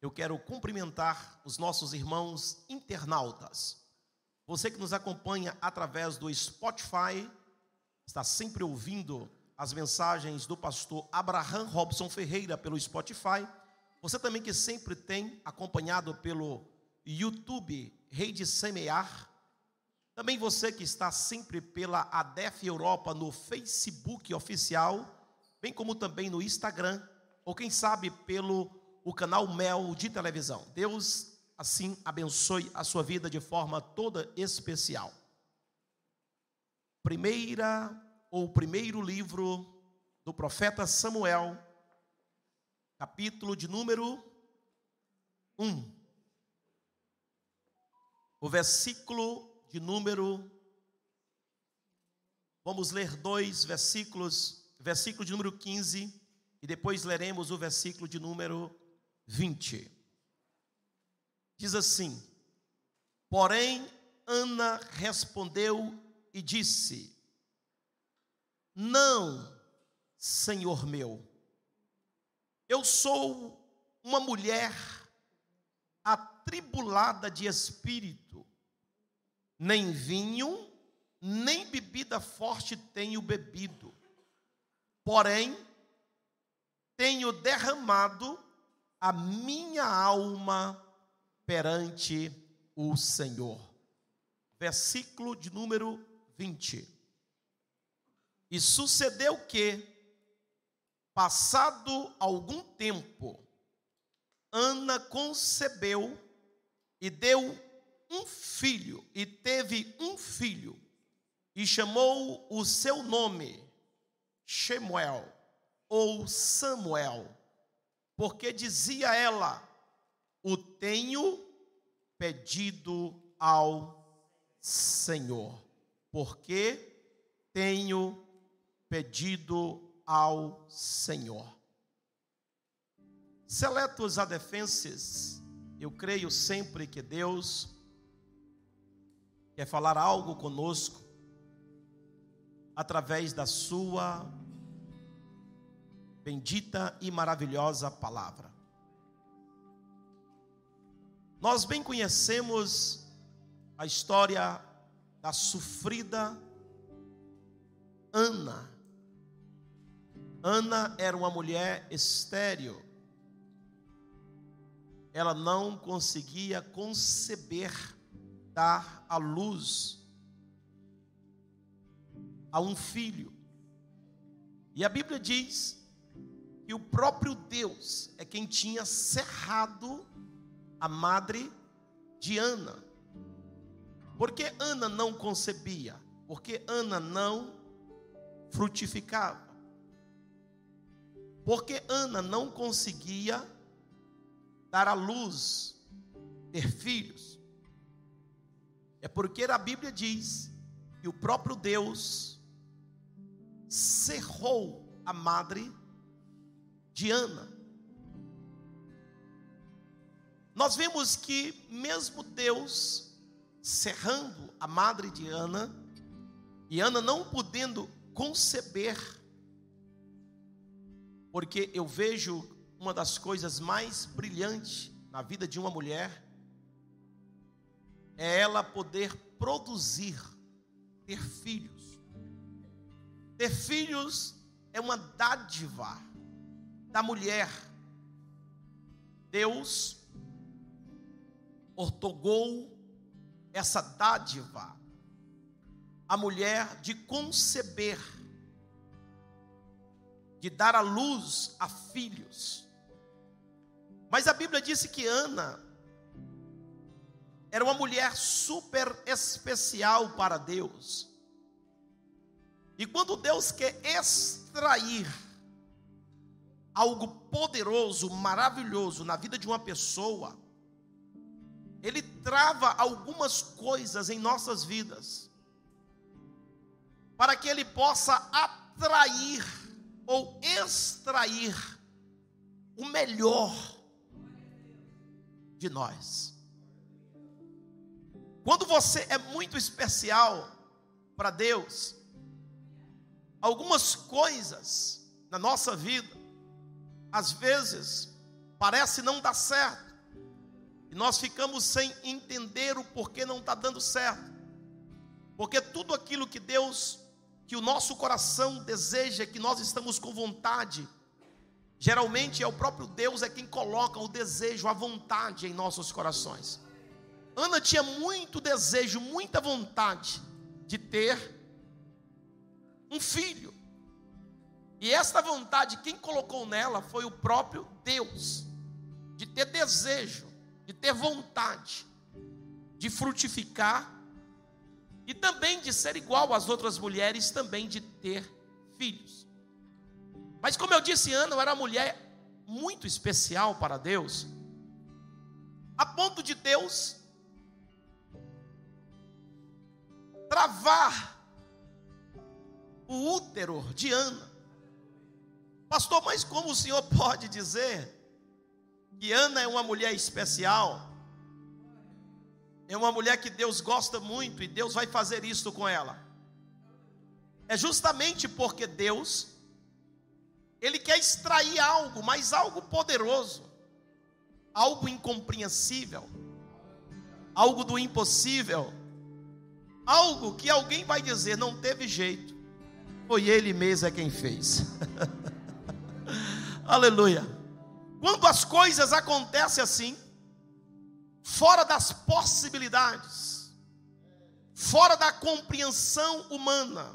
eu quero cumprimentar os nossos irmãos internautas. Você que nos acompanha através do Spotify, está sempre ouvindo as mensagens do pastor Abraham Robson Ferreira pelo Spotify. Você também que sempre tem acompanhado pelo YouTube Rede Semear. Também você que está sempre pela ADEF Europa no Facebook oficial, bem como também no Instagram, ou quem sabe pelo o canal Mel de televisão. Deus assim abençoe a sua vida de forma toda especial. Primeira ou primeiro livro do profeta Samuel, capítulo de número 1. O versículo de número Vamos ler dois versículos, versículo de número 15 e depois leremos o versículo de número 20. Diz assim: Porém, Ana respondeu e disse: Não, Senhor meu, eu sou uma mulher atribulada de espírito, nem vinho, nem bebida forte tenho bebido, porém, tenho derramado a minha alma perante o Senhor. Versículo de número 20. E sucedeu que, passado algum tempo, Ana concebeu e deu um filho, e teve um filho, e chamou o seu nome Shemuel, ou Samuel, porque dizia ela: O tenho pedido ao Senhor, porque tenho pedido ao Senhor. Seletos adefenses, eu creio sempre que Deus quer falar algo conosco através da Sua bendita e maravilhosa palavra. Nós bem conhecemos a história da sofrida Ana. Ana era uma mulher estéril. Ela não conseguia conceber, dar à luz a um filho. E a Bíblia diz que o próprio Deus é quem tinha cerrado a madre de Ana. Porque Ana não concebia? Porque Ana não frutificava? Porque Ana não conseguia dar à luz, ter filhos? É porque a Bíblia diz que o próprio Deus cerrou a madre de Ana. Nós vemos que, mesmo Deus cerrando a madre de Ana, e Ana não podendo conceber, porque eu vejo uma das coisas mais brilhantes na vida de uma mulher, é ela poder produzir, ter filhos. Ter filhos é uma dádiva da mulher. Deus ortogou essa dádiva à mulher de conceber, de dar à luz a filhos. Mas a Bíblia disse que Ana era uma mulher super especial para Deus. E quando Deus quer extrair algo poderoso, maravilhoso na vida de uma pessoa, ele trava algumas coisas em nossas vidas, para que ele possa atrair ou extrair o melhor de nós. Quando você é muito especial para Deus, algumas coisas na nossa vida às vezes parece não dar certo. E nós ficamos sem entender o porquê não está dando certo. Porque tudo aquilo que Deus, que o nosso coração deseja, que nós estamos com vontade, geralmente é o próprio Deus é quem coloca o desejo, a vontade em nossos corações. Ana tinha muito desejo, muita vontade de ter um filho. E esta vontade, quem colocou nela foi o próprio Deus, de ter desejo, de ter vontade, de frutificar e também de ser igual às outras mulheres, também de ter filhos. Mas como eu disse, Ana era uma mulher muito especial para Deus, a ponto de Deus travar o útero de Ana. Pastor, mas como o senhor pode dizer que Ana é uma mulher especial? É uma mulher que Deus gosta muito e Deus vai fazer isso com ela. É justamente porque Deus ele quer extrair algo, mas algo poderoso, algo incompreensível, algo do impossível, algo que alguém vai dizer não teve jeito. Foi ele mesmo é quem fez. Aleluia. Quando as coisas acontecem assim, fora das possibilidades, fora da compreensão humana,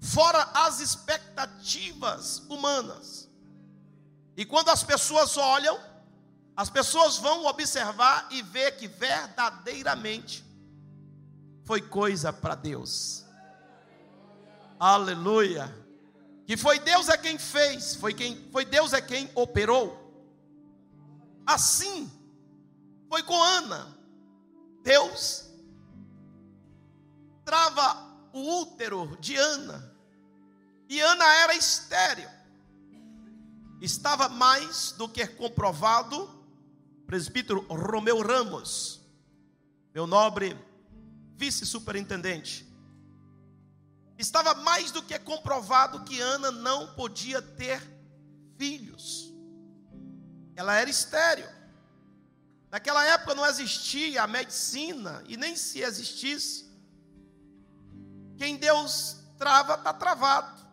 fora as expectativas humanas. E quando as pessoas olham, as pessoas vão observar e ver que verdadeiramente foi coisa para Deus. Aleluia. Que foi Deus é quem fez, foi quem foi Deus é quem operou. Assim foi com Ana. Deus trava o útero de Ana. E Ana era estéril. Estava mais do que comprovado, presbítero Romeu Ramos, meu nobre vice-superintendente, estava mais do que comprovado que Ana não podia ter filhos. Ela era estéril. Naquela época não existia a medicina, e nem se existisse. Quem Deus trava, está travado.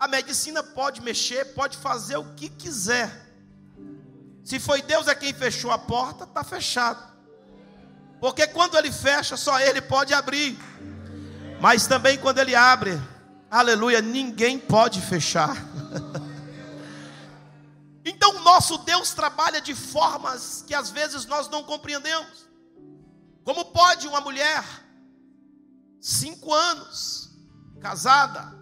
A medicina pode mexer, pode fazer o que quiser. Se foi Deus é quem fechou a porta, está fechado. Porque quando ele fecha, só ele pode abrir. Mas também quando ele abre, aleluia, ninguém pode fechar. então o nosso Deus trabalha de formas que às vezes nós não compreendemos. Como pode uma mulher, cinco anos, casada,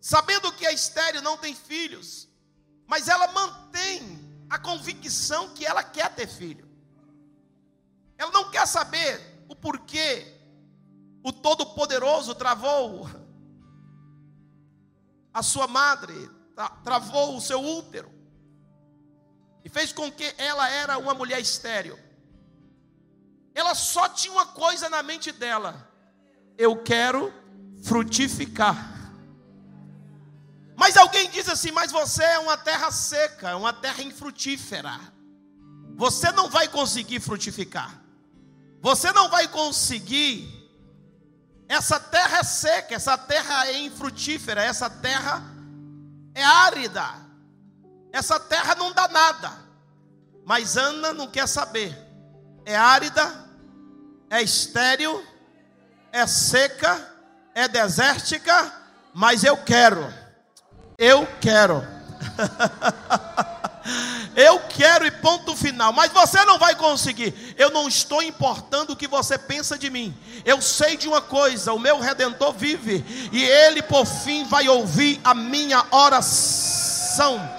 sabendo que a estéreo não tem filhos, mas ela mantém a convicção que ela quer ter filho. Ela não quer saber o porquê o Todo-Poderoso travou a sua madre, travou o seu útero e fez com que ela era uma mulher estéril. Ela só tinha uma coisa na mente dela: eu quero frutificar. Mas alguém diz assim: mas você é uma terra seca, é uma terra infrutífera. Você não vai conseguir frutificar. Você não vai conseguir essa terra é seca, essa terra é infrutífera, essa terra é árida, essa terra não dá nada. Mas Ana não quer saber. É árida, é estéril, é seca, é desértica, mas eu quero. Eu quero. Eu quero e ponto final. Mas você não vai conseguir. Eu não estou importando o que você pensa de mim. Eu sei de uma coisa: o meu redentor vive. E ele por fim vai ouvir a minha oração.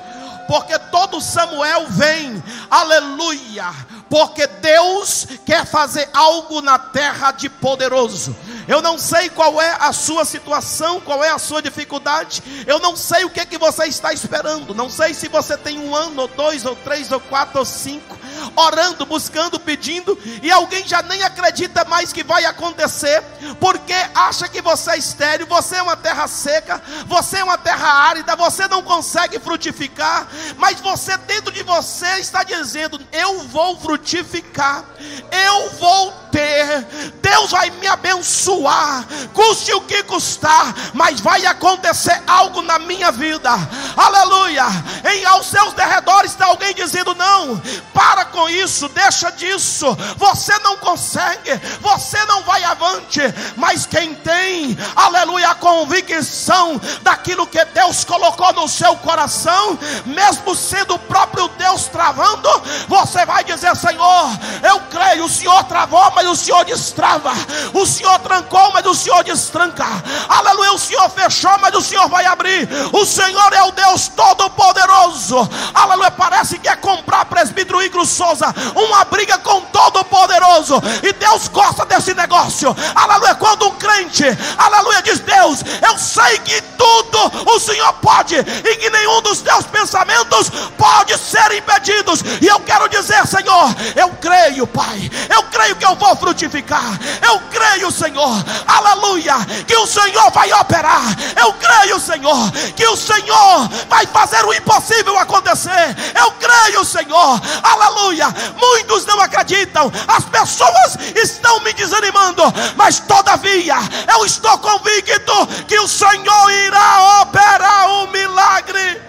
Porque todo Samuel vem, aleluia, porque Deus quer fazer algo na terra de poderoso. Eu não sei qual é a sua situação, qual é a sua dificuldade. Eu não sei o que, que você está esperando. Não sei se você tem um ano, ou dois, ou três, ou quatro, ou cinco. Orando, buscando, pedindo, e alguém já nem acredita mais que vai acontecer, porque acha que você é estéreo, você é uma terra seca, você é uma terra árida, você não consegue frutificar, mas você dentro de você está dizendo: Eu vou frutificar, eu vou ter, Deus vai me abençoar, custe o que custar, mas vai acontecer algo na minha vida, aleluia. Em aos seus derredores está alguém dizendo: Não, para com isso, deixa disso, você não consegue, você não vai avante, mas quem tem, aleluia, a convicção daquilo que Deus colocou no seu coração, mesmo sendo o próprio Deus travando, você vai dizer: Senhor, eu creio, o Senhor travou, mas o Senhor destrava, o Senhor trancou, mas o Senhor destranca, aleluia, o Senhor fechou, mas o Senhor vai abrir, o Senhor é o Deus Todo-Poderoso, aleluia, parece que é comprar presbítero Igor Souza, uma briga com Todo-Poderoso, e Deus gosta desse negócio, aleluia, quando um crente, aleluia, diz Deus, eu sei que tudo o Senhor pode, e que nenhum dos teus pensamentos pode ser impedidos, e eu quero dizer, Senhor, eu creio, Pai, eu creio que eu vou frutificar, eu creio, Senhor, aleluia, que o Senhor vai operar, eu creio, Senhor, que o Senhor vai fazer o impossível acontecer, eu creio, Senhor, aleluia. Muitos não acreditam, as pessoas estão me desanimando, mas todavia eu estou convicto que o Senhor irá operar um milagre.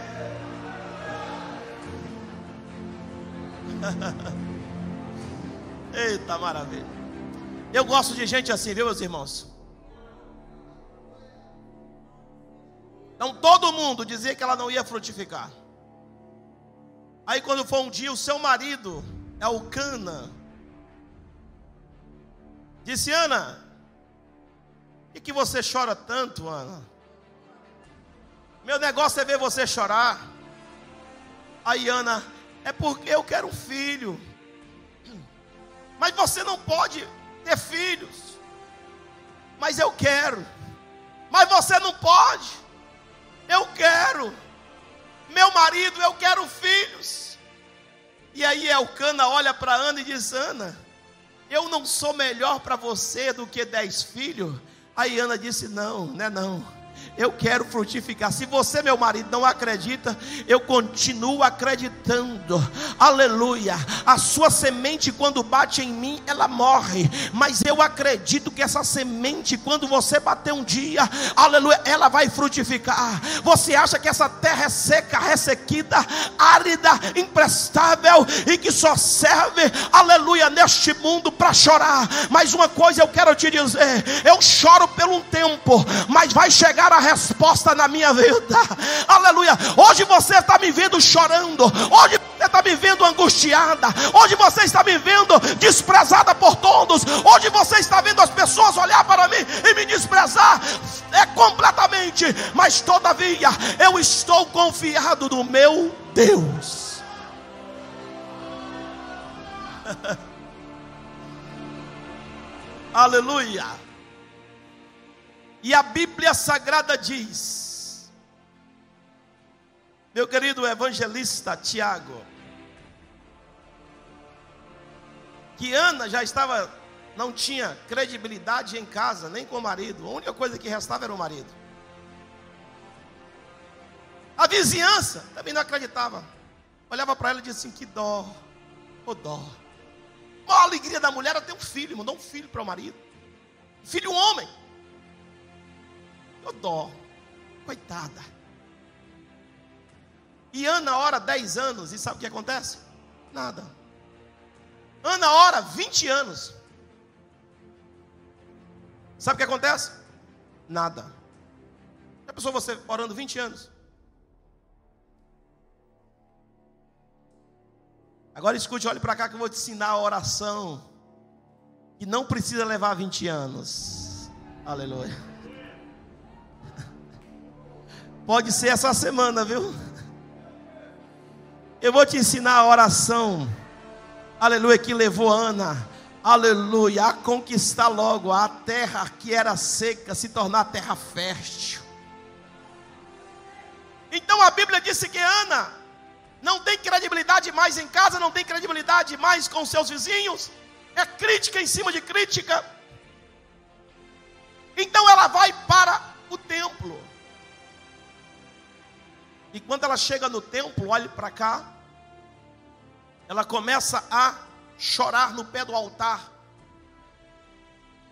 Eita maravilha. Eu gosto de gente assim, viu, meus irmãos? Então todo mundo dizia que ela não ia frutificar. Aí quando for um dia, o seu marido é o Cana. Disse, Ana, por que você chora tanto, Ana? Meu negócio é ver você chorar. Aí Ana, é porque eu quero um filho. Mas você não pode ter filhos. Mas eu quero. Mas você não pode. Eu quero. Meu marido, eu quero filhos. E aí Elcana olha para Ana e diz: Ana, eu não sou melhor para você do que dez filhos. Aí Ana disse: Não, não é não eu quero frutificar. Se você, meu marido, não acredita, eu continuo acreditando. Aleluia. A sua semente, quando bate em mim, ela morre. Mas eu acredito que essa semente, quando você bater um dia, aleluia, ela vai frutificar. Você acha que essa terra é seca, ressequida, árida, imprestável e que só serve, aleluia, neste mundo para chorar. Mas uma coisa eu quero te dizer: eu choro por um tempo, mas vai chegar a resposta na minha vida. Aleluia. Hoje você está me vendo chorando. Hoje você está me vendo angustiada. Hoje você está me vendo desprezada por todos. Hoje você está vendo as pessoas olhar para mim e me desprezar. É completamente. Mas todavia eu estou confiado no meu Deus. Aleluia. E a Bíblia Sagrada diz, meu querido evangelista Tiago, que Ana já estava, não tinha credibilidade em casa, nem com o marido, a única coisa que restava era o marido. A vizinhança também não acreditava, olhava para ela e dizia assim: que dó, ô oh, dó. A maior alegria da mulher era ter um filho, mandou um filho para o marido, filho homem. Eu dó. Coitada. E Ana ora 10 anos, e sabe o que acontece? Nada. Ana ora 20 anos. Sabe o que acontece? Nada. Já pensou você orando 20 anos? Agora escute, olhe para cá que eu vou te ensinar a oração. Que não precisa levar 20 anos. Aleluia. Pode ser essa semana, viu? Eu vou te ensinar a oração, aleluia, que levou Ana, aleluia, a conquistar logo a terra que era seca, se tornar terra fértil. Então a Bíblia disse que Ana não tem credibilidade mais em casa, não tem credibilidade mais com seus vizinhos, é crítica em cima de crítica. Então ela vai para o templo. E quando ela chega no templo, olhe para cá, ela começa a chorar no pé do altar.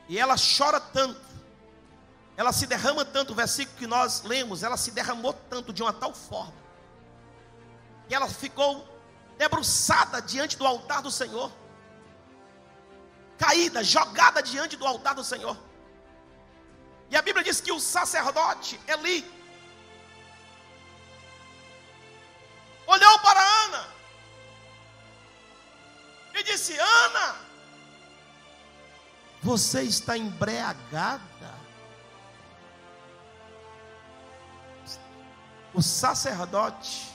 E ela chora tanto, ela se derrama tanto, o versículo que nós lemos, ela se derramou tanto de uma tal forma, que ela ficou debruçada diante do altar do Senhor, caída, jogada diante do altar do Senhor. E a Bíblia diz que o sacerdote Eli olhou para Ana e disse: Ana, você está embriagada. O sacerdote,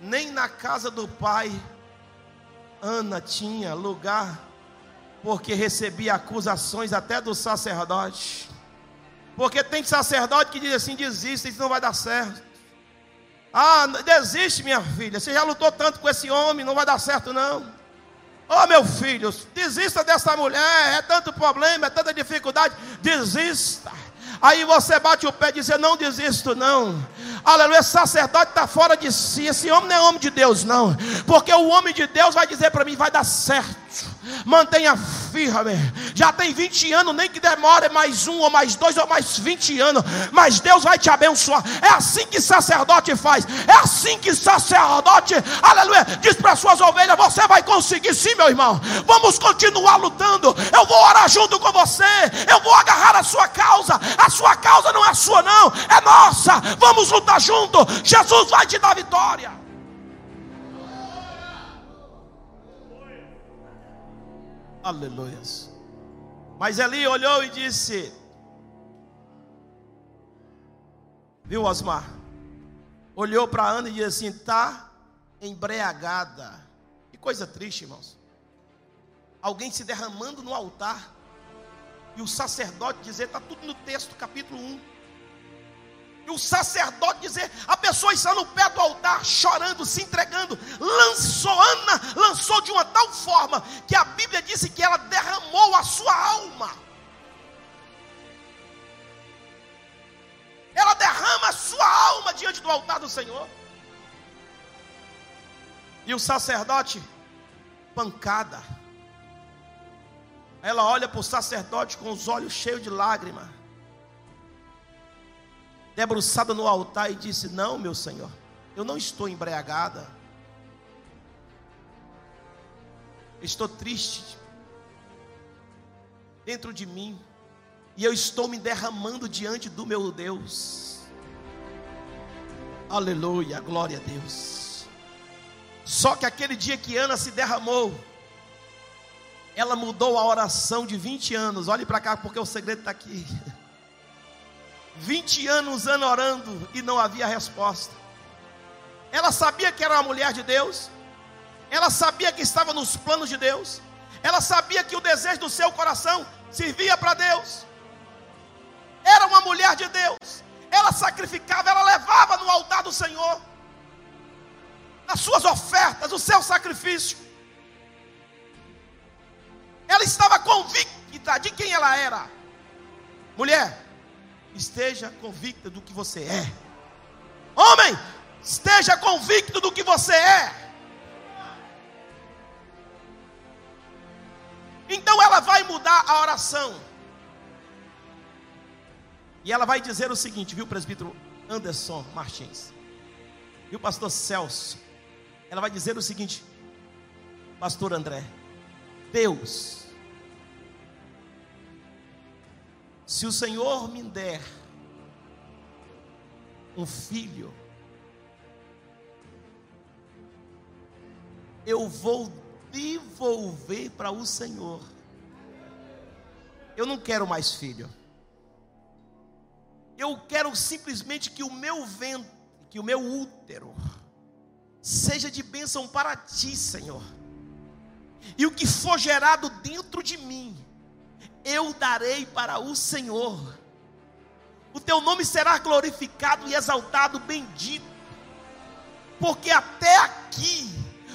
nem na casa do pai, Ana tinha lugar, porque recebia acusações até do sacerdote. Porque tem sacerdote que diz assim: desista, isso não vai dar certo. Ah, desiste, minha filha. Você já lutou tanto com esse homem, não vai dar certo, não. Oh, meu filho, desista dessa mulher. É tanto problema, é tanta dificuldade. Desista. Aí você bate o pé e diz: Eu não desisto, não. Aleluia, esse sacerdote está fora de si. Esse homem não é homem de Deus, não. Porque o homem de Deus vai dizer para mim: vai dar certo. Mantenha firme. Já tem 20 anos, nem que demore mais um, ou mais dois, ou mais 20 anos. Mas Deus vai te abençoar. É assim que sacerdote faz. É assim que sacerdote, aleluia, diz para suas ovelhas: Você vai conseguir sim, meu irmão. Vamos continuar lutando. Eu vou orar junto com você. Eu vou agarrar a sua causa. A sua causa não é sua, não. É nossa. Vamos lutar junto. Jesus vai te dar vitória. Aleluia. Mas Eli olhou e disse: Viu, Osmar? Olhou para Ana e disse assim: Está embriagada. Que coisa triste, irmãos. Alguém se derramando no altar. E o sacerdote dizer: Está tudo no texto, capítulo 1 e o sacerdote dizer, a pessoa está no pé do altar, chorando, se entregando, lançou, Ana lançou de uma tal forma, que a Bíblia disse que ela derramou a sua alma. Ela derrama a sua alma diante do altar do Senhor. E o sacerdote, pancada. Ela olha para o sacerdote com os olhos cheios de lágrimas debruçada no altar e disse: Não, meu Senhor, eu não estou embriagada. Estou triste dentro de mim e eu estou me derramando diante do meu Deus. Aleluia, glória a Deus. Só que aquele dia que Ana se derramou, ela mudou a oração de 20 anos. Olhe para cá, porque o segredo está aqui. 20 anos Ana orando e não havia resposta. Ela sabia que era uma mulher de Deus, ela sabia que estava nos planos de Deus, ela sabia que o desejo do seu coração servia para Deus. Era uma mulher de Deus, ela sacrificava, ela levava no altar do Senhor as suas ofertas, o seu sacrifício. Ela estava convicta de quem ela era. Mulher, esteja convicta do que você é. Homem, esteja convicto do que você é. Mudar a oração. E ela vai dizer o seguinte, viu, presbítero Anderson Martins? O pastor Celso? Ela vai dizer o seguinte, pastor André: Deus Se o Senhor me der um filho, eu vou devolver para o Senhor. Eu não quero mais filho. Eu quero simplesmente que o meu ventre, que o meu útero, seja de bênção para ti, Senhor. E o que for gerado dentro de mim, eu darei para o Senhor. O teu nome será glorificado e exaltado, bendito. porque até aqui,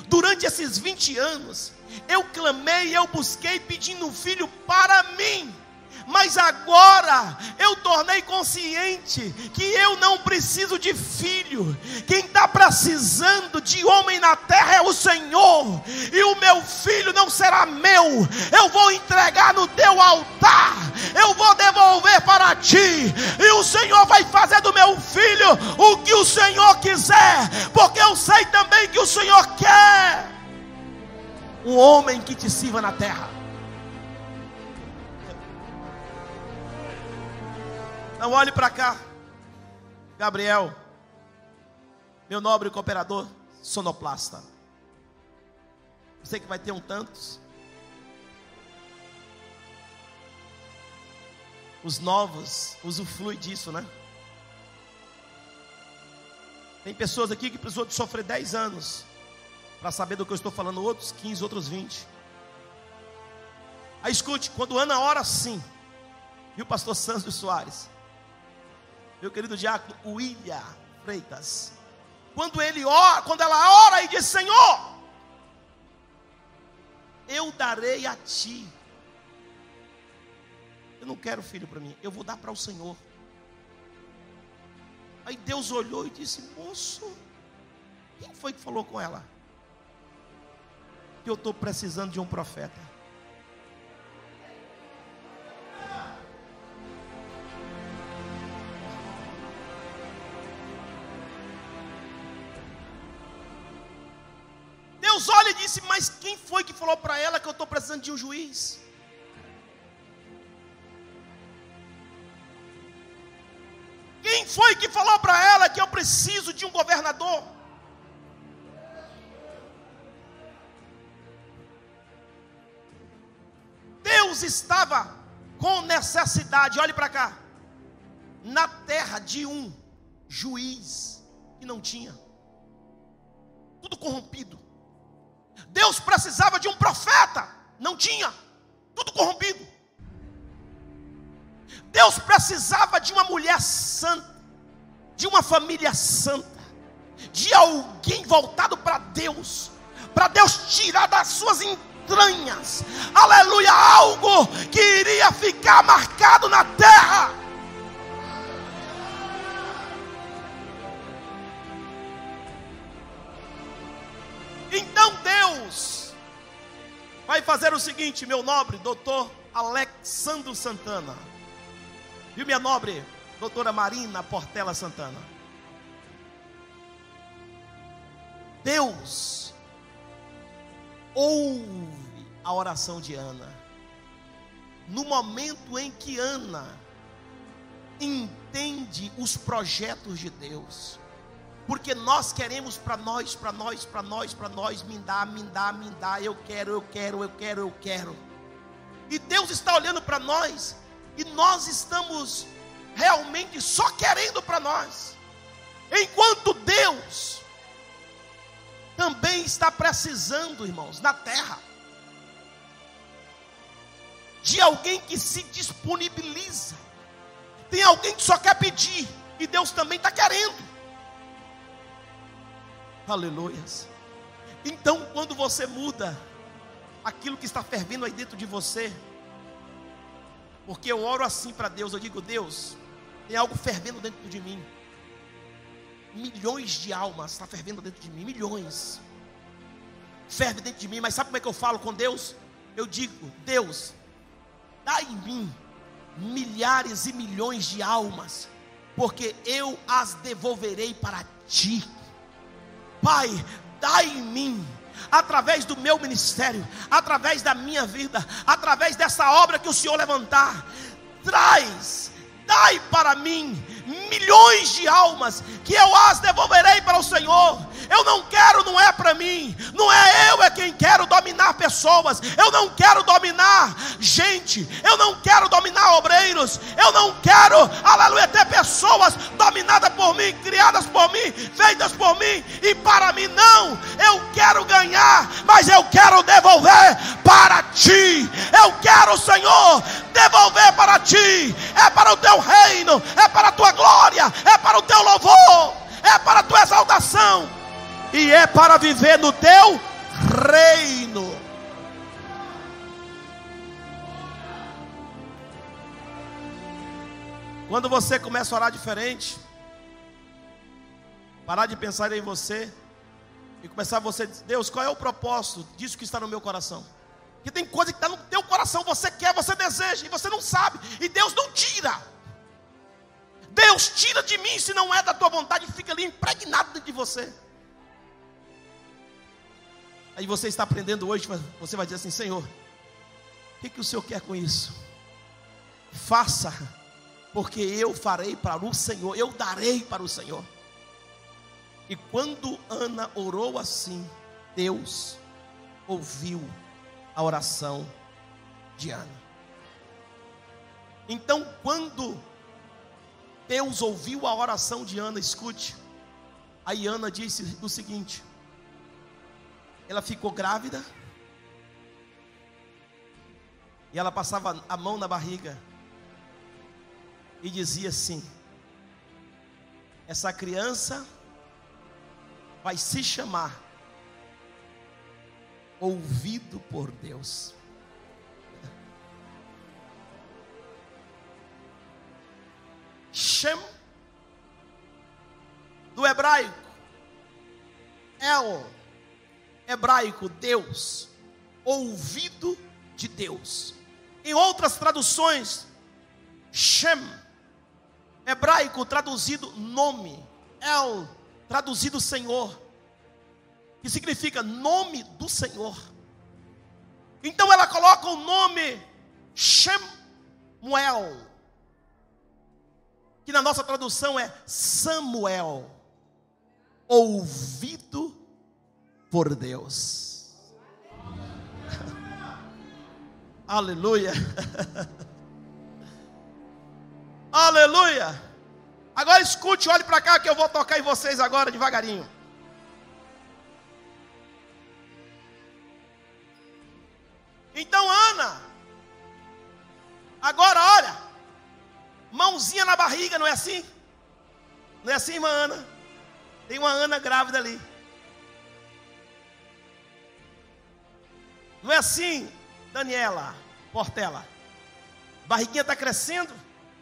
durante esses 20 anos, eu clamei, eu busquei pedindo um filho para mim. Mas agora eu tornei consciente que eu não preciso de filho, quem está precisando de homem na terra é o Senhor, e o meu filho não será meu, eu vou entregar no teu altar, eu vou devolver para ti, te sirva na terra. Não olhe para cá. Gabriel, meu nobre cooperador sonoplasta. Você que vai ter um tantos. Os novos usufruem disso, né? Tem pessoas aqui que precisou de sofrer 10 anos para saber do que eu estou falando, outros 15, outros 20. Aí escute, quando Ana ora e o pastor Sandro Soares, meu querido diácono William Freitas. Quando ele ora, quando ela ora e diz: Senhor, eu darei a ti. Eu não quero filho para mim, eu vou dar para o Senhor. Aí Deus olhou e disse: Moço, quem foi que falou com ela? Que eu estou precisando de um profeta. Disse: Mas quem foi que falou para ela que eu estou precisando de um juiz? Quem foi que falou para ela que eu preciso de um governador? Deus estava com necessidade, olhe para cá, na terra de um juiz que não tinha, tudo corrompido. Deus precisava de um profeta, não tinha, tudo corrompido. Deus precisava de uma mulher santa, de uma família santa, de alguém voltado para Deus, para Deus tirar das suas entranhas, aleluia, algo que iria ficar marcado na terra. Então Deus vai fazer o seguinte, meu nobre doutor Alexandro Santana, e minha nobre doutora Marina Portela Santana. Deus ouve a oração de Ana. No momento em que Ana entende os projetos de Deus, porque nós queremos para nós, para nós, para nós, para nós, me dá, me dá, me dá, eu quero, eu quero, eu quero, eu quero. E Deus está olhando para nós, e nós estamos realmente só querendo para nós, enquanto Deus também está precisando, irmãos, na terra, de alguém que se disponibiliza. Tem alguém que só quer pedir, e Deus também está querendo. Aleluias. Então, quando você muda aquilo que está fervendo aí dentro de você, porque eu oro assim para Deus, eu digo, Deus, tem algo fervendo dentro de mim. Milhões de almas está fervendo dentro de mim, milhões. Ferve dentro de mim, mas sabe como é que eu falo com Deus? Eu digo, Deus, dá em mim milhares e milhões de almas, porque eu as devolverei para ti. Pai, dá em mim através do meu ministério, através da minha vida, através dessa obra que o Senhor levantar, traz, dai para mim milhões de almas, que eu as devolverei para o Senhor. Eu não quero, não é para mim, não é eu é quem quero dominar pessoas, eu não quero dominar gente, eu não quero dominar obreiros, eu não quero, aleluia, ter pessoas dominadas por mim, criadas por mim, feitas por mim e para mim, não, eu quero ganhar, mas eu quero devolver para ti, eu quero, Senhor, devolver para ti, é para o teu reino, é para a tua glória, é para o teu louvor, é para a tua exaltação. E é para viver no teu reino. Quando você começa a orar diferente, parar de pensar em você e começar a você dizer, Deus, qual é o propósito disso que está no meu coração? Que tem coisa que está no teu coração, você quer, você deseja, e você não sabe, e Deus não tira. Deus tira de mim se não é da tua vontade, fica ali impregnado de você. Aí você está aprendendo hoje, você vai dizer assim: Senhor, o que, que o Senhor quer com isso? Faça porque eu farei para o Senhor, eu darei para o Senhor. E quando Ana orou assim, Deus ouviu a oração de Ana. Então, quando Deus ouviu a oração de Ana, escute, aí Ana disse o seguinte: ela ficou grávida, e ela passava a mão na barriga, e dizia assim: essa criança vai se chamar ouvido por Deus. Shem do hebraico El hebraico Deus ouvido de Deus. Em outras traduções Shem hebraico traduzido nome, El, traduzido Senhor, que significa nome do Senhor. Então ela coloca o nome Shemuel, que na nossa tradução é Samuel, ouvido por Deus. Aleluia. Aleluia. Agora escute, olhe para cá que eu vou tocar em vocês agora devagarinho. Então, Ana, agora olha, mãozinha na barriga, não é assim? Não é assim, irmã Ana? Tem uma Ana grávida ali. Não é assim, Daniela Portela? Barriguinha está crescendo.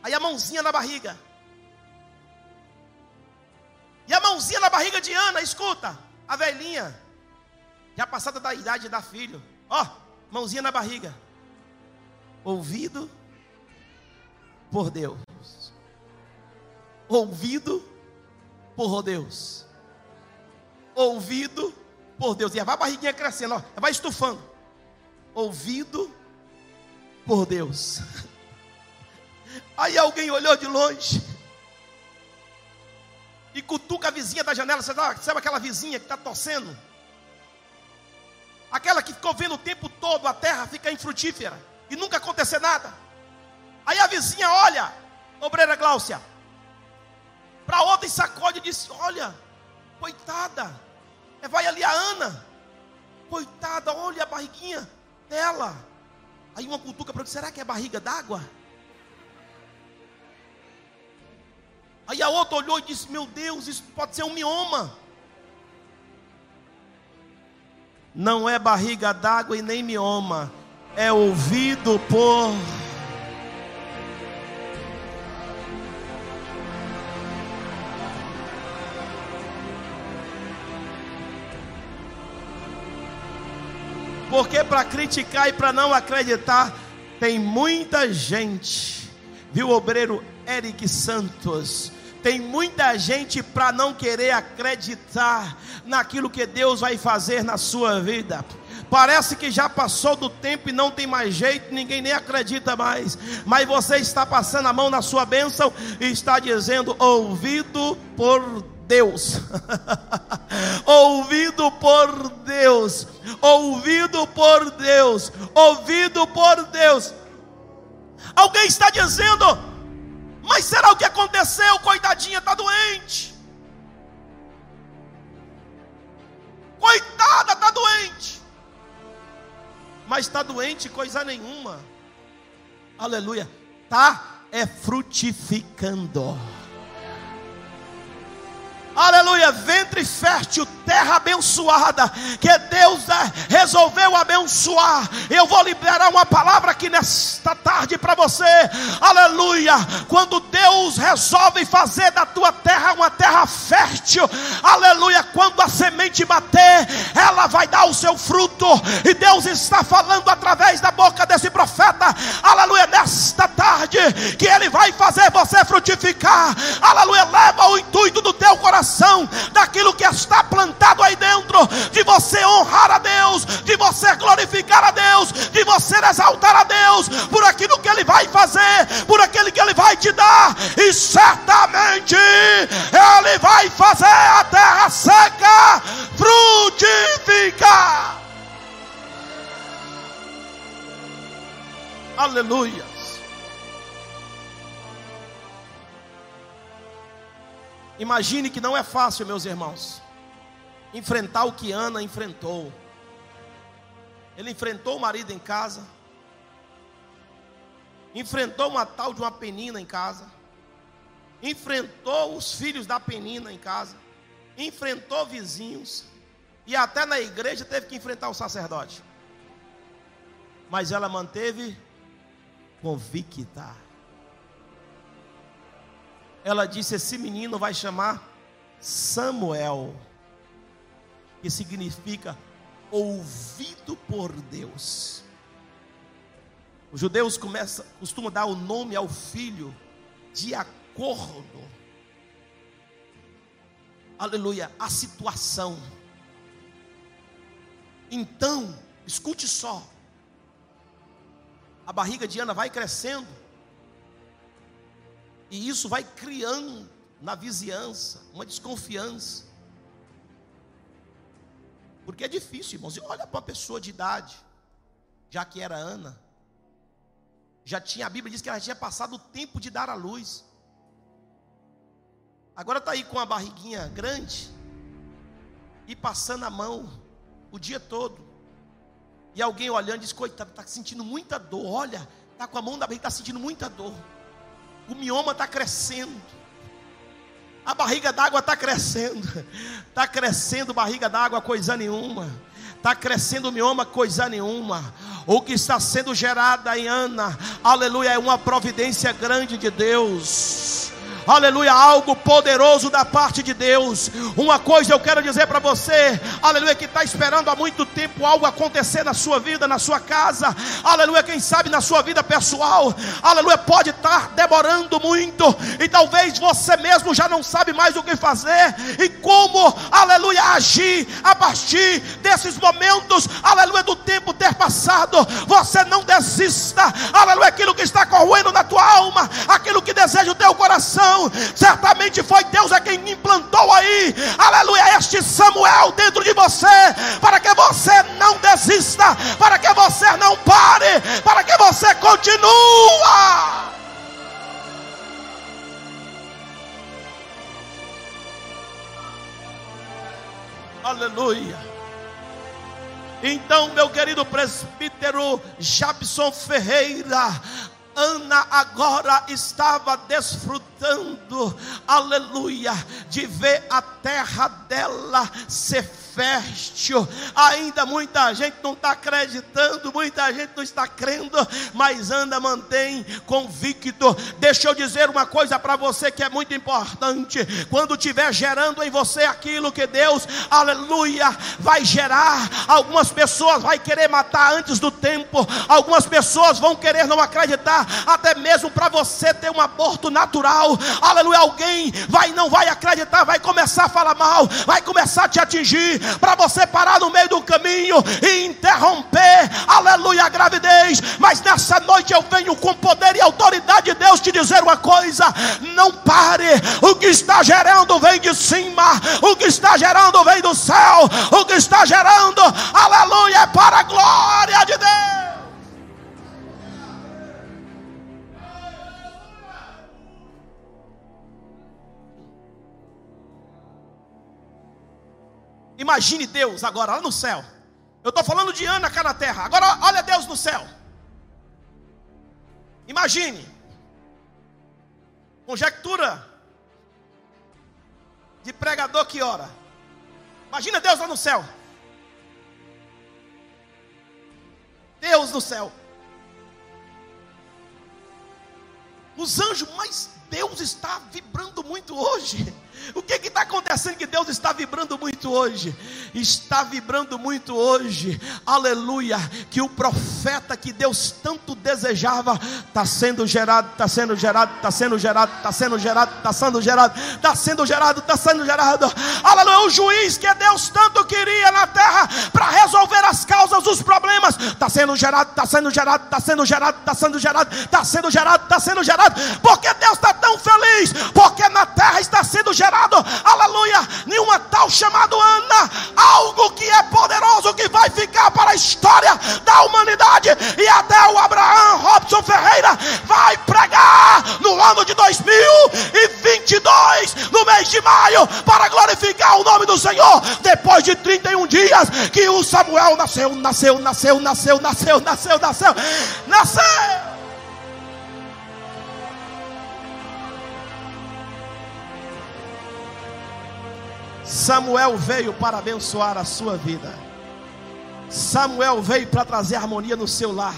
Aí a mãozinha na barriga. E a mãozinha na barriga de Ana, escuta, a velhinha, já passada da idade de dar filho. Ó, mãozinha na barriga. Ouvido por Deus. Ouvido por Deus. Ouvido por Deus. E vai a barriguinha crescendo, ó, vai estufando. Ouvido por Deus. Aí alguém olhou de longe e cutuca a vizinha da janela. Você sabe aquela vizinha que está torcendo? Aquela que ficou vendo o tempo todo a terra ficar infrutífera e nunca acontecer nada. Aí a vizinha olha, obreira Gláucia, para outra e sacode e diz: Olha, coitada, vai ali a Ana, coitada, olha a barriguinha dela. Aí uma cutuca para será que é barriga d'água? Aí a outra olhou e disse: Meu Deus, isso pode ser um mioma. Não é barriga d'água e nem mioma, é ouvido por. Porque para criticar e para não acreditar, tem muita gente, viu, obreiro Eric Santos, tem muita gente para não querer acreditar naquilo que Deus vai fazer na sua vida. Parece que já passou do tempo e não tem mais jeito, ninguém nem acredita mais. Mas você está passando a mão na sua bênção e está dizendo: ouvido por Deus, ouvido por Deus, ouvido por Deus, ouvido por Deus. Alguém está dizendo: mas será o que aconteceu? Coitadinha, está doente. Coitada, está doente. Mas está doente coisa nenhuma. Aleluia. Tá é frutificando. Aleluia, ventre fértil, terra abençoada, que Deus é, resolveu abençoar. Eu vou liberar uma palavra aqui nesta tarde para você, aleluia. Quando Deus resolve fazer da tua terra uma terra fértil, aleluia, quando a semente bater, ela vai dar o seu fruto, e Deus está falando através da boca desse profeta, aleluia, nesta tarde, que Ele vai fazer você frutificar, aleluia, leva o intuito do teu coração, daquilo que está plantado aí dentro, de você honrar a Deus, de você glorificar a Deus, de você exaltar a Deus, por aquilo que Ele vai fazer, por aquilo que Ele vai te dar, e certamente Ele vai fazer a terra seca frutificar. Aleluia. Imagine que não é fácil, meus irmãos, enfrentar o que Ana enfrentou. Ele enfrentou o marido em casa, enfrentou uma tal de uma penina em casa, enfrentou os filhos da penina em casa, enfrentou vizinhos, e até na igreja teve que enfrentar o sacerdote. Mas ela manteve convicta ela disse: Esse menino vai chamar Samuel, que significa ouvido por Deus. Os judeus começam, costumam dar o nome ao filho de acordo, aleluia, a situação. Então, escute só, a barriga de Ana vai crescendo, e isso vai criando na vizinhança uma desconfiança. Porque é difícil, irmãos. Olha para uma pessoa de idade, já que era Ana, já tinha, a Bíblia diz que ela tinha passado o tempo de dar à luz. Agora está aí com a barriguinha grande e passando a mão o dia todo. E alguém olhando diz: Coitado, está sentindo muita dor. Olha, está com a mão da barriga, está sentindo muita dor o mioma está crescendo. A barriga d'água está crescendo. Está crescendo barriga d'água, coisa nenhuma. Está crescendo o mioma, coisa nenhuma. O que está sendo gerado em Ana, aleluia, é uma providência grande de Deus aleluia, algo poderoso da parte de Deus. Uma coisa eu quero dizer para você, aleluia, que está esperando há muito tempo algo acontecer na sua vida, na sua casa, aleluia, quem sabe na sua vida pessoal, aleluia, pode estar demorando muito, e talvez você mesmo já não sabe mais o que fazer, e como, aleluia, agir a partir desses momentos, aleluia, do tempo ter passado. Você não desista, aleluia, aquilo que está corroendo na tua alma, aquilo que deseja o teu coração certamente foi Deus é quem implantou aí, aleluia, este Samuel dentro de você, para que você não desista, para que você não pare, para que você continue. Aleluia. Então, meu querido presbítero Jabson Ferreira, Ana agora estava desfrutando, aleluia, de ver a terra dela ser fértil. Ainda muita gente não está acreditando, muita gente não está crendo, mas anda, mantém convicto. Deixa eu dizer uma coisa para você que é muito importante: quando estiver gerando em você aquilo que Deus, aleluia, vai gerar, algumas pessoas vai querer matar antes do tempo, algumas pessoas vão querer não acreditar, até mesmo para você ter um aborto natural, aleluia. Alguém vai não vai acreditar, vai começar a falar mal, vai começar a te atingir, para você parar no meio do caminho e interromper, aleluia, a gravidez. Mas nessa noite eu venho com poder e autoridade de Deus te dizer uma coisa: não pare, o que está gerando vem de cima, o que está gerando vem do céu, o que está gerando, aleluia, é para a glória de Deus. Imagine Deus agora lá no céu. Eu estou falando de Ana cá na terra. Agora olha Deus no céu. Imagine. Conjectura de pregador que ora. Imagina Deus lá no céu. Deus no céu. Os anjos, mas Deus está vibrando muito hoje. O que está acontecendo que Deus está vibrando muito hoje? Está vibrando muito hoje, aleluia, que o profeta que Deus tanto desejava está sendo gerado, está sendo gerado, está sendo gerado, está sendo gerado, está sendo gerado, está sendo gerado, está sendo gerado, aleluia, o juiz que Deus tanto queria na terra para resolver as causas dos problemas, está sendo gerado, está sendo gerado, está sendo gerado, está sendo gerado, está sendo gerado, está sendo gerado, porque Deus está tão feliz, porque na terra está sendo gerado gerado, aleluia, nenhuma tal chamado Ana, algo que é poderoso, que vai ficar para a história da humanidade, e até o Abraão Robson Ferreira vai pregar no ano de 2022, no mês de maio, para glorificar o nome do Senhor, depois de 31 dias que o Samuel nasceu, nasceu, nasceu, nasceu, nasceu, nasceu, nasceu, nasceu. Samuel veio para abençoar a sua vida. Samuel veio para trazer harmonia no seu lar.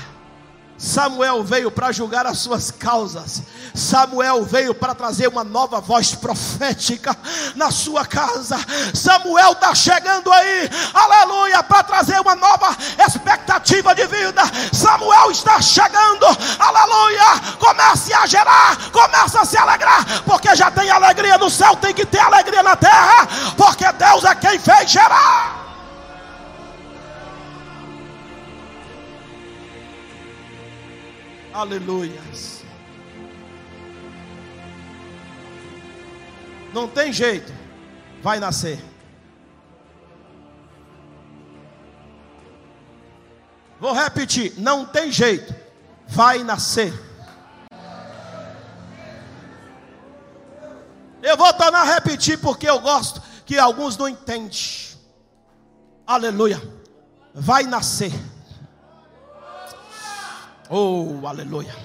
Samuel veio para julgar as suas causas. Samuel veio para trazer uma nova voz profética na sua casa. Samuel está chegando aí, aleluia, para trazer uma nova expectativa de vida. Samuel está chegando, aleluia. Comece a gerar, comece a se alegrar, porque já tem alegria no céu, tem que ter alegria na terra, porque Deus é quem fez gerar. Aleluia. Não tem jeito, vai nascer. Vou repetir, não tem jeito, vai nascer. Eu vou tornar a repetir porque eu gosto que alguns não entendem. Aleluia. Vai nascer. Oh, aleluia.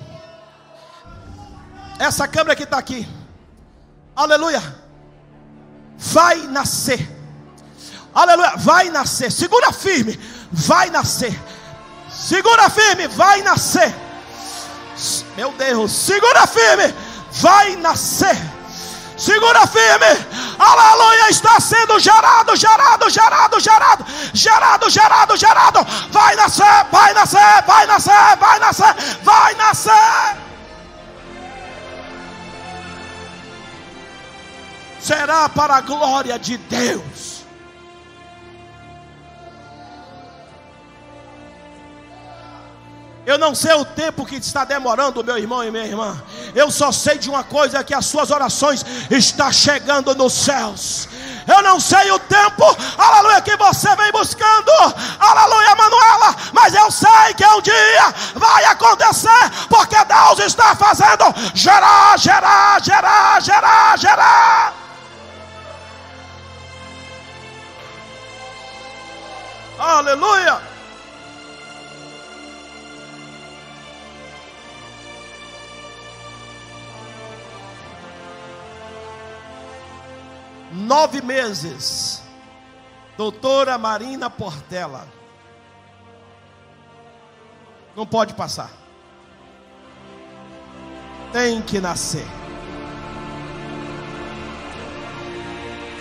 Essa câmera que está aqui, aleluia, vai nascer. Aleluia, vai nascer. Segura firme, vai nascer. Segura firme, vai nascer. Meu Deus, segura firme, vai nascer. Segura firme. Aleluia. Está sendo gerado, gerado, gerado, gerado, gerado, gerado, gerado. Vai nascer, vai nascer, vai nascer, vai nascer, vai nascer. Será para a glória de Deus. Eu não sei o tempo que está demorando, meu irmão e minha irmã. Eu só sei de uma coisa: que as suas orações estão chegando nos céus. Eu não sei o tempo, aleluia, que você vem buscando, aleluia, Manuela, mas eu sei que um dia vai acontecer, porque Deus está fazendo gerar, gerar, gerar, gerar, gerar. Aleluia. Nove meses. Doutora Marina Portela. Não pode passar. Tem que nascer.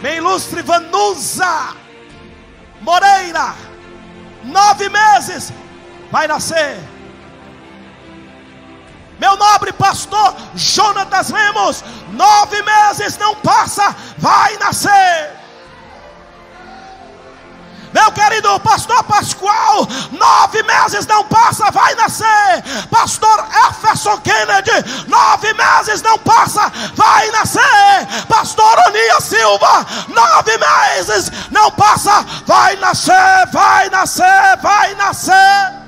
Bem ilustre Vanusa Moreira. Nove meses. Vai nascer. Meu nobre Jonatas Lemos, nove meses não passa, vai nascer. Meu querido pastor Pascoal, nove meses não passa, vai nascer. Pastor Jefferson Kennedy, nove meses não passa, vai nascer. Pastor Onia Silva, nove meses não passa, vai nascer, vai nascer, vai nascer.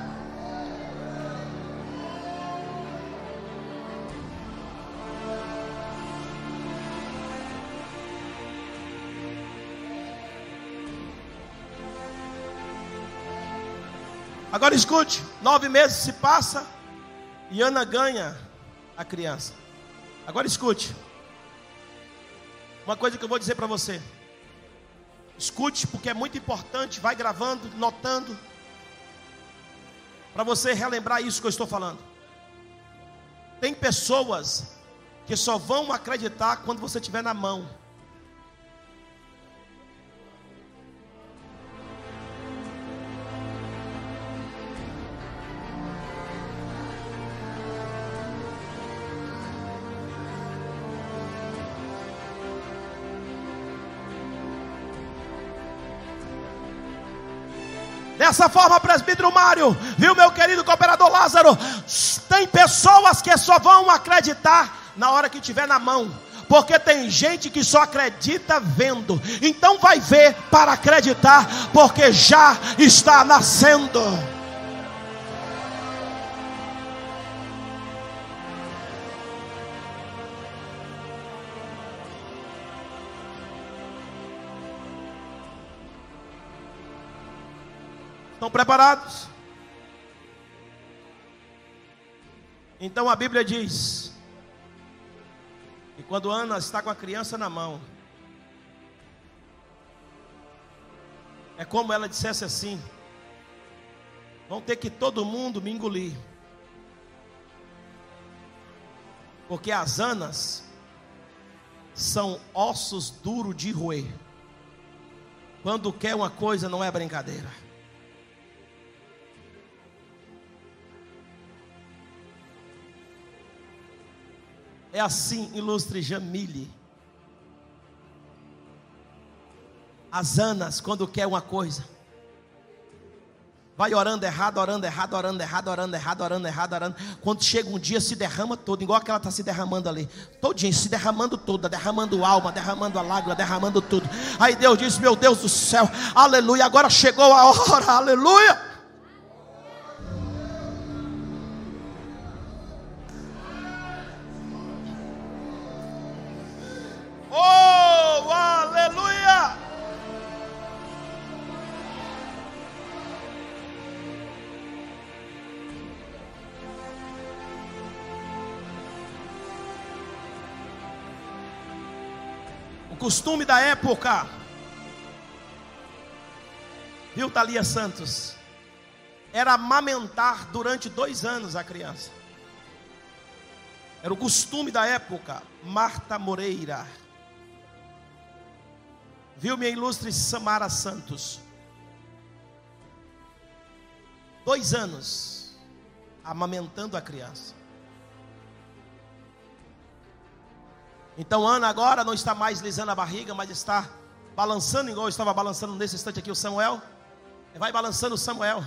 Agora escute: nove meses se passa e Ana ganha a criança. Agora escute. Uma coisa que eu vou dizer para você. Escute, porque é muito importante. Vai gravando, notando. Para você relembrar isso que eu estou falando. Tem pessoas que só vão acreditar quando você estiver na mão. Dessa forma, presbítero Mário, viu meu querido cooperador Lázaro? Tem pessoas que só vão acreditar na hora que tiver na mão. Porque tem gente que só acredita vendo. Então vai ver para acreditar, porque já está nascendo. Preparados? Então a Bíblia diz: e quando Ana está com a criança na mão, é como ela dissesse assim: vão ter que todo mundo me engolir. Porque as anas são ossos duros de roer. Quando quer uma coisa, não é brincadeira. É assim, ilustre Jamile. As Anas, quando quer uma coisa, vai orando errado, orando errado, orando errado, orando errado, orando errado, orando. Quando chega um dia, se derrama todo, igual aquela está se derramando ali. Todinho, se derramando toda, derramando alma, derramando a lágrima, derramando tudo. Aí Deus diz: Meu Deus do céu, aleluia, agora chegou a hora, aleluia. Costume da época. Viu, Thalia Santos? Era amamentar durante dois anos a criança. Era o costume da época. Marta Moreira. Viu, minha ilustre Samara Santos? Dois anos amamentando a criança. Então Ana agora não está mais lisando a barriga, mas está balançando igual estava balançando nesse instante aqui o Samuel. Vai balançando o Samuel.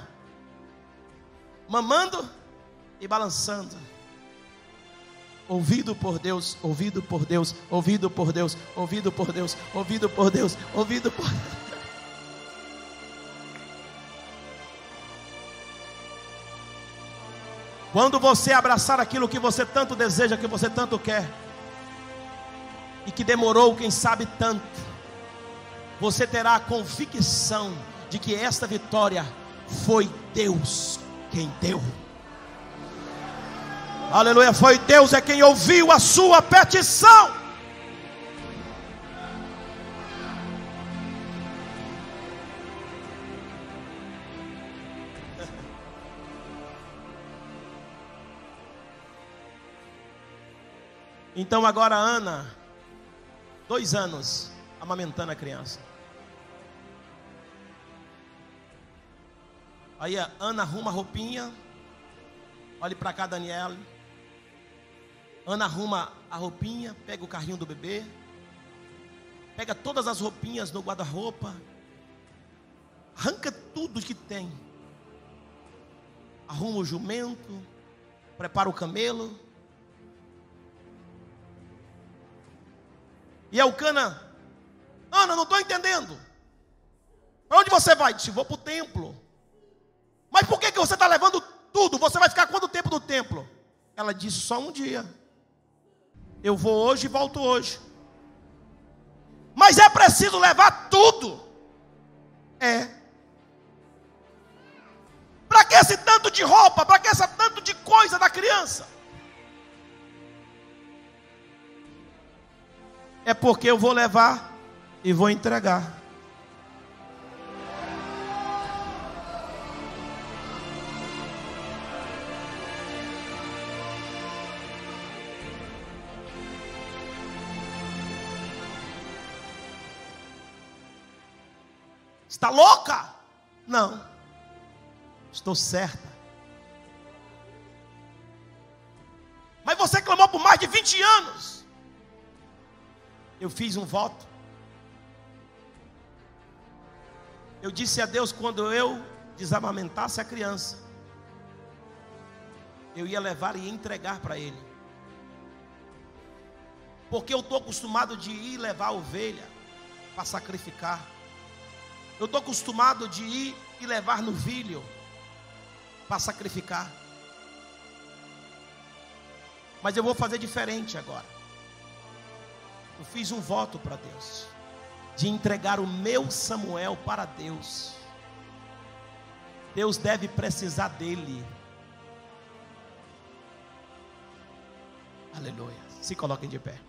Mamando e balançando. Ouvido por Deus, ouvido por Deus, ouvido por Deus, ouvido por Deus, ouvido por Deus, ouvido por Deus. Quando você abraçar aquilo que você tanto deseja, que você tanto quer, e que demorou, quem sabe, tanto, você terá a convicção de que esta vitória foi Deus quem deu. Aleluia, foi Deus é quem ouviu a sua petição. Então agora Ana Dois anos amamentando a criança. Aí a Ana arruma a roupinha. Olhe para cá, Daniela. Ana arruma a roupinha, pega o carrinho do bebê. Pega todas as roupinhas no guarda-roupa. Arranca tudo que tem. Arruma o jumento. Prepara o camelo E Elcana, Ana, não estou entendendo. Para onde você vai? Disse, vou para o templo. Mas por que, que você está levando tudo? Você vai ficar quanto tempo no templo? Ela disse, só um dia. Eu vou hoje e volto hoje. Mas é preciso levar tudo. É. Para que esse tanto de roupa? Para que esse tanto de coisa da criança? É porque eu vou levar e vou entregar. Está louca? Não. Estou certa. Mas você clamou por mais de 20 anos. Eu fiz um voto. Eu disse a Deus quando eu desamamentasse a criança, eu ia levar e entregar para Ele. Porque eu estou acostumado de ir levar a ovelha para sacrificar. Eu estou acostumado de ir e levar no filho para sacrificar. Mas eu vou fazer diferente agora. Eu fiz um voto para Deus de entregar o meu Samuel para Deus. Deus deve precisar dele. Aleluia. Se coloquem de pé.